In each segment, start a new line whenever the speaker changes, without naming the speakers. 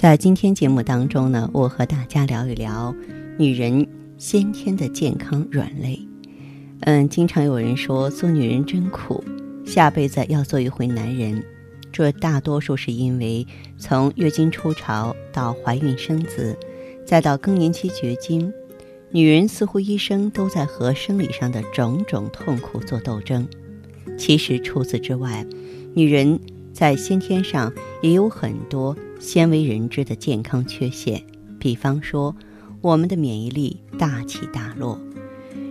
在今天节目当中呢，我和大家聊一聊女人先天的健康软肋。嗯，经常有人说做女人真苦，下辈子要做一回男人。这大多数是因为从月经初潮到怀孕生子。再到更年期绝经，女人似乎一生都在和生理上的种种痛苦做斗争。其实除此之外，女人在先天上也有很多鲜为人知的健康缺陷。比方说，我们的免疫力大起大落。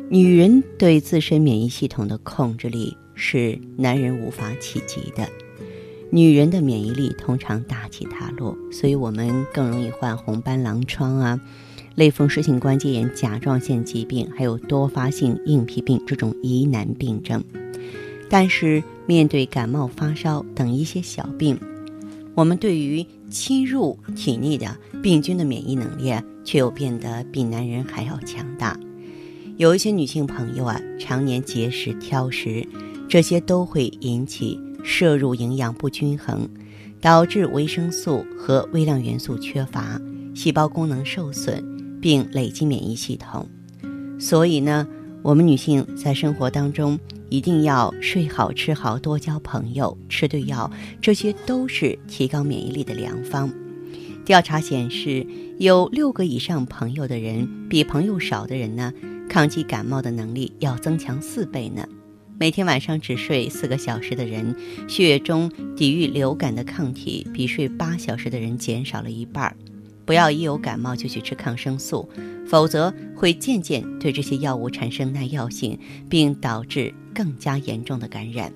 女人对自身免疫系统的控制力是男人无法企及的。女人的免疫力通常大起大落，所以我们更容易患红斑狼疮啊、类风湿性关节炎甲状腺疾病，还有多发性硬皮病这种疑难病症。但是，面对感冒、发烧等一些小病，我们对于侵入体内的病菌的免疫能力却又变得比男人还要强大。有一些女性朋友啊，常年节食、挑食，这些都会引起。摄入营养不均衡，导致维生素和微量元素缺乏，细胞功能受损，并累积免疫系统。所以呢，我们女性在生活当中一定要睡好、吃好、多交朋友、吃对药，这些都是提高免疫力的良方。调查显示，有六个以上朋友的人，比朋友少的人呢，抗击感冒的能力要增强四倍呢。每天晚上只睡四个小时的人，血液中抵御流感的抗体比睡八小时的人减少了一半。不要一有感冒就去吃抗生素，否则会渐渐对这些药物产生耐药性，并导致更加严重的感染。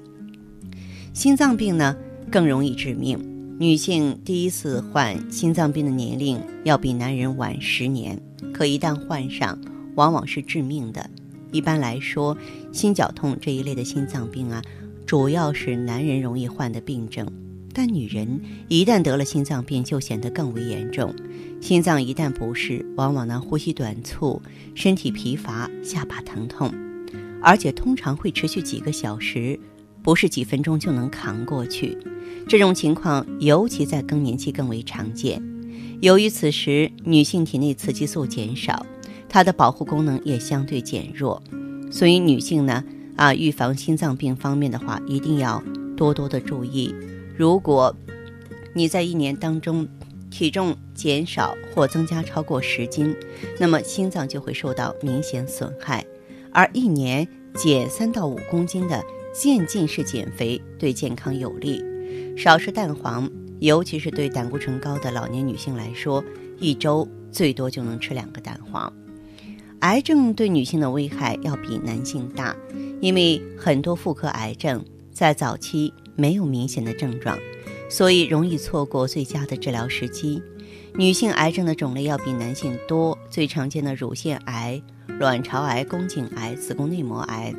心脏病呢更容易致命，女性第一次患心脏病的年龄要比男人晚十年，可一旦患上，往往是致命的。一般来说，心绞痛这一类的心脏病啊，主要是男人容易患的病症。但女人一旦得了心脏病，就显得更为严重。心脏一旦不适，往往呢呼吸短促、身体疲乏、下巴疼痛，而且通常会持续几个小时，不是几分钟就能扛过去。这种情况尤其在更年期更为常见。由于此时女性体内雌激素减少。它的保护功能也相对减弱，所以女性呢，啊，预防心脏病方面的话，一定要多多的注意。如果你在一年当中体重减少或增加超过十斤，那么心脏就会受到明显损害。而一年减三到五公斤的渐进式减肥对健康有利。少吃蛋黄，尤其是对胆固醇高的老年女性来说，一周最多就能吃两个蛋黄。癌症对女性的危害要比男性大，因为很多妇科癌症在早期没有明显的症状，所以容易错过最佳的治疗时机。女性癌症的种类要比男性多，最常见的乳腺癌、卵巢癌、宫颈癌、子宫内膜癌。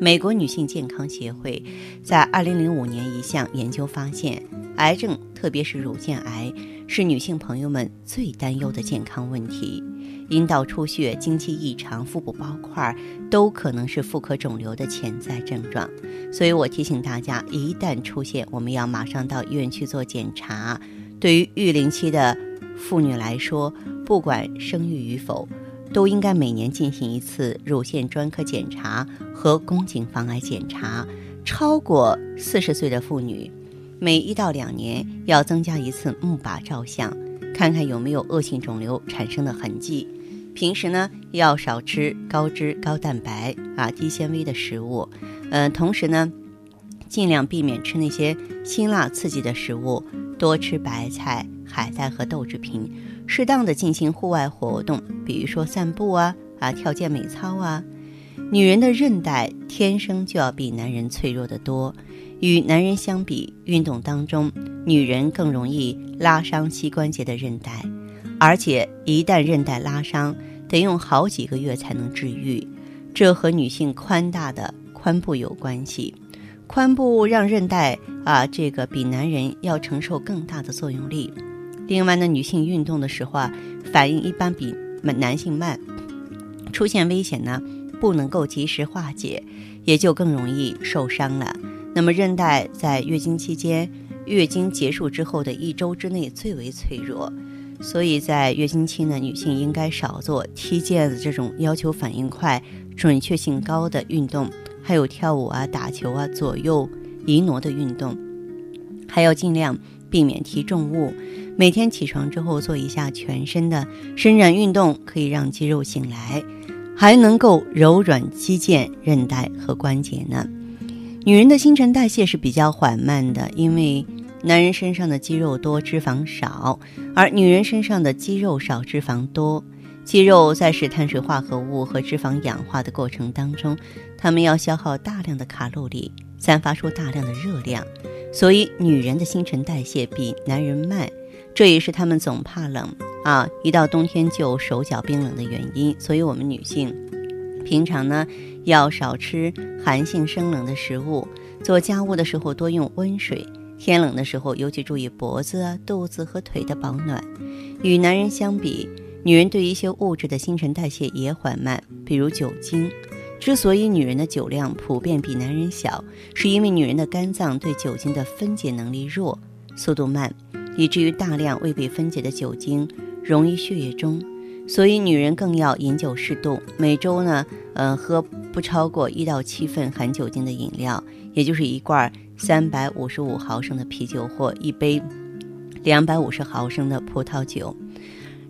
美国女性健康协会在2005年一项研究发现，癌症特别是乳腺癌是女性朋友们最担忧的健康问题。阴道出血、经期异常、腹部包块，都可能是妇科肿瘤的潜在症状。所以我提醒大家，一旦出现，我们要马上到医院去做检查。对于育龄期的妇女来说，不管生育与否，都应该每年进行一次乳腺专科检查和宫颈防癌检查。超过四十岁的妇女，每一到两年要增加一次钼靶照相，看看有没有恶性肿瘤产生的痕迹。平时呢要少吃高脂、高蛋白啊、低纤维的食物，嗯，同时呢尽量避免吃那些辛辣刺激的食物，多吃白菜、海带和豆制品，适当的进行户外活动，比如说散步啊、啊跳健美操啊。女人的韧带天生就要比男人脆弱得多，与男人相比，运动当中女人更容易拉伤膝关节的韧带。而且一旦韧带拉伤，得用好几个月才能治愈，这和女性宽大的髋部有关系。髋部让韧带啊，这个比男人要承受更大的作用力。另外呢，女性运动的时候啊，反应一般比男性慢，出现危险呢，不能够及时化解，也就更容易受伤了。那么韧带在月经期间、月经结束之后的一周之内最为脆弱。所以在月经期呢，女性应该少做踢毽子这种要求反应快、准确性高的运动，还有跳舞啊、打球啊、左右移挪的运动，还要尽量避免提重物。每天起床之后做一下全身的伸展运动，可以让肌肉醒来，还能够柔软肌腱、韧带和关节呢。女人的新陈代谢是比较缓慢的，因为。男人身上的肌肉多，脂肪少，而女人身上的肌肉少，脂肪多。肌肉在使碳水化合物和脂肪氧化的过程当中，它们要消耗大量的卡路里，散发出大量的热量，所以女人的新陈代谢比男人慢，这也是她们总怕冷啊，一到冬天就手脚冰冷的原因。所以，我们女性平常呢要少吃寒性生冷的食物，做家务的时候多用温水。天冷的时候，尤其注意脖子啊、肚子和腿的保暖。与男人相比，女人对一些物质的新陈代谢也缓慢，比如酒精。之所以女人的酒量普遍比男人小，是因为女人的肝脏对酒精的分解能力弱，速度慢，以至于大量未被分解的酒精溶于血液中。所以，女人更要饮酒适度，每周呢，呃，喝不超过一到七份含酒精的饮料，也就是一罐。三百五十五毫升的啤酒或一杯两百五十毫升的葡萄酒。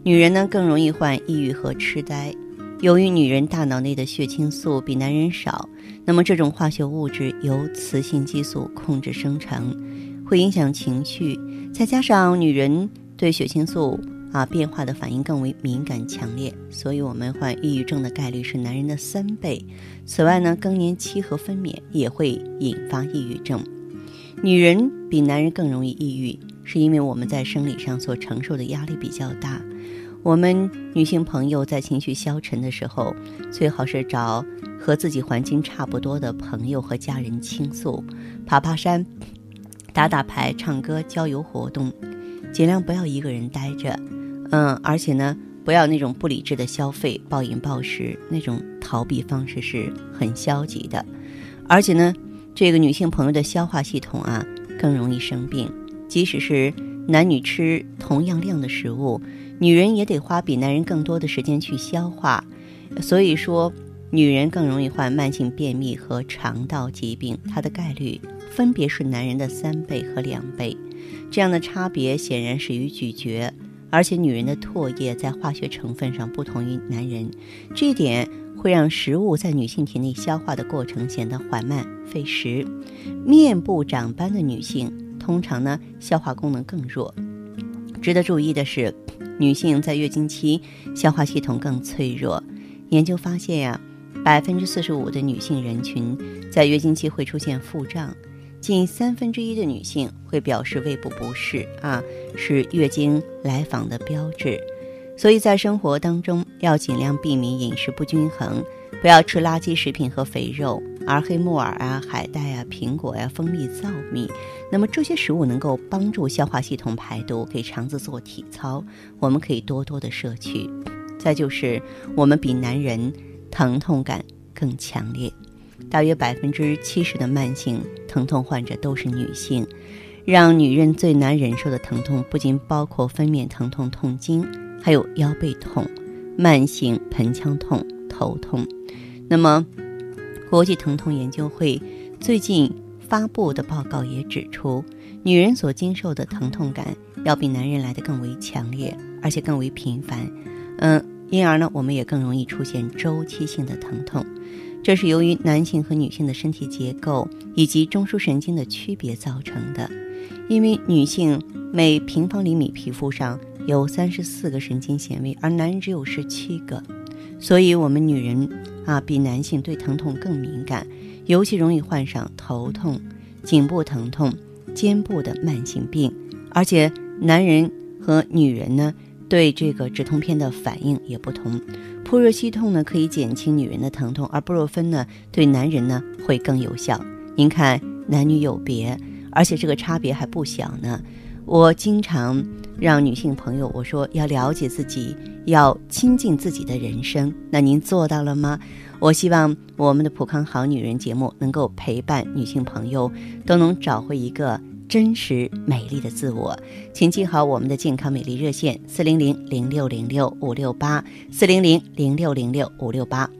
女人呢更容易患抑郁和痴呆，由于女人大脑内的血清素比男人少，那么这种化学物质由雌性激素控制生成，会影响情绪。再加上女人对血清素啊变化的反应更为敏感强烈，所以我们患抑郁症的概率是男人的三倍。此外呢，更年期和分娩也会引发抑郁症。女人比男人更容易抑郁，是因为我们在生理上所承受的压力比较大。我们女性朋友在情绪消沉的时候，最好是找和自己环境差不多的朋友和家人倾诉，爬爬山、打打牌、唱歌、郊游活动，尽量不要一个人待着。嗯，而且呢，不要那种不理智的消费、暴饮暴食，那种逃避方式是很消极的。而且呢。这个女性朋友的消化系统啊更容易生病，即使是男女吃同样量的食物，女人也得花比男人更多的时间去消化。所以说，女人更容易患慢性便秘和肠道疾病，它的概率分别是男人的三倍和两倍。这样的差别显然始于咀嚼，而且女人的唾液在化学成分上不同于男人，这一点。会让食物在女性体内消化的过程显得缓慢费时。面部长斑的女性通常呢消化功能更弱。值得注意的是，女性在月经期消化系统更脆弱。研究发现呀，百分之四十五的女性人群在月经期会出现腹胀，近三分之一的女性会表示胃部不适啊，是月经来访的标志。所以在生活当中要尽量避免饮食不均衡，不要吃垃圾食品和肥肉，而黑木耳啊、海带啊、苹果呀、蜂蜜、糙米，那么这些食物能够帮助消化系统排毒，给肠子做体操，我们可以多多的摄取。再就是我们比男人疼痛感更强烈，大约百分之七十的慢性疼痛患者都是女性，让女人最难忍受的疼痛不仅包括分娩疼痛、痛经。还有腰背痛、慢性盆腔痛、头痛。那么，国际疼痛研究会最近发布的报告也指出，女人所经受的疼痛感要比男人来的更为强烈，而且更为频繁。嗯，因而呢，我们也更容易出现周期性的疼痛。这是由于男性和女性的身体结构以及中枢神经的区别造成的。因为女性每平方厘米皮肤上有三十四个神经纤维，而男人只有十七个，所以我们女人啊比男性对疼痛更敏感，尤其容易患上头痛、颈部疼痛、肩部的慢性病。而且男人和女人呢对这个止痛片的反应也不同，扑热息痛呢可以减轻女人的疼痛，而布洛芬呢对男人呢会更有效。您看男女有别。而且这个差别还不小呢。我经常让女性朋友我说要了解自己，要亲近自己的人生。那您做到了吗？我希望我们的普康好女人节目能够陪伴女性朋友都能找回一个真实美丽的自我。请记好我们的健康美丽热线：四零零零六零六五六八，四零零零六零六五六八。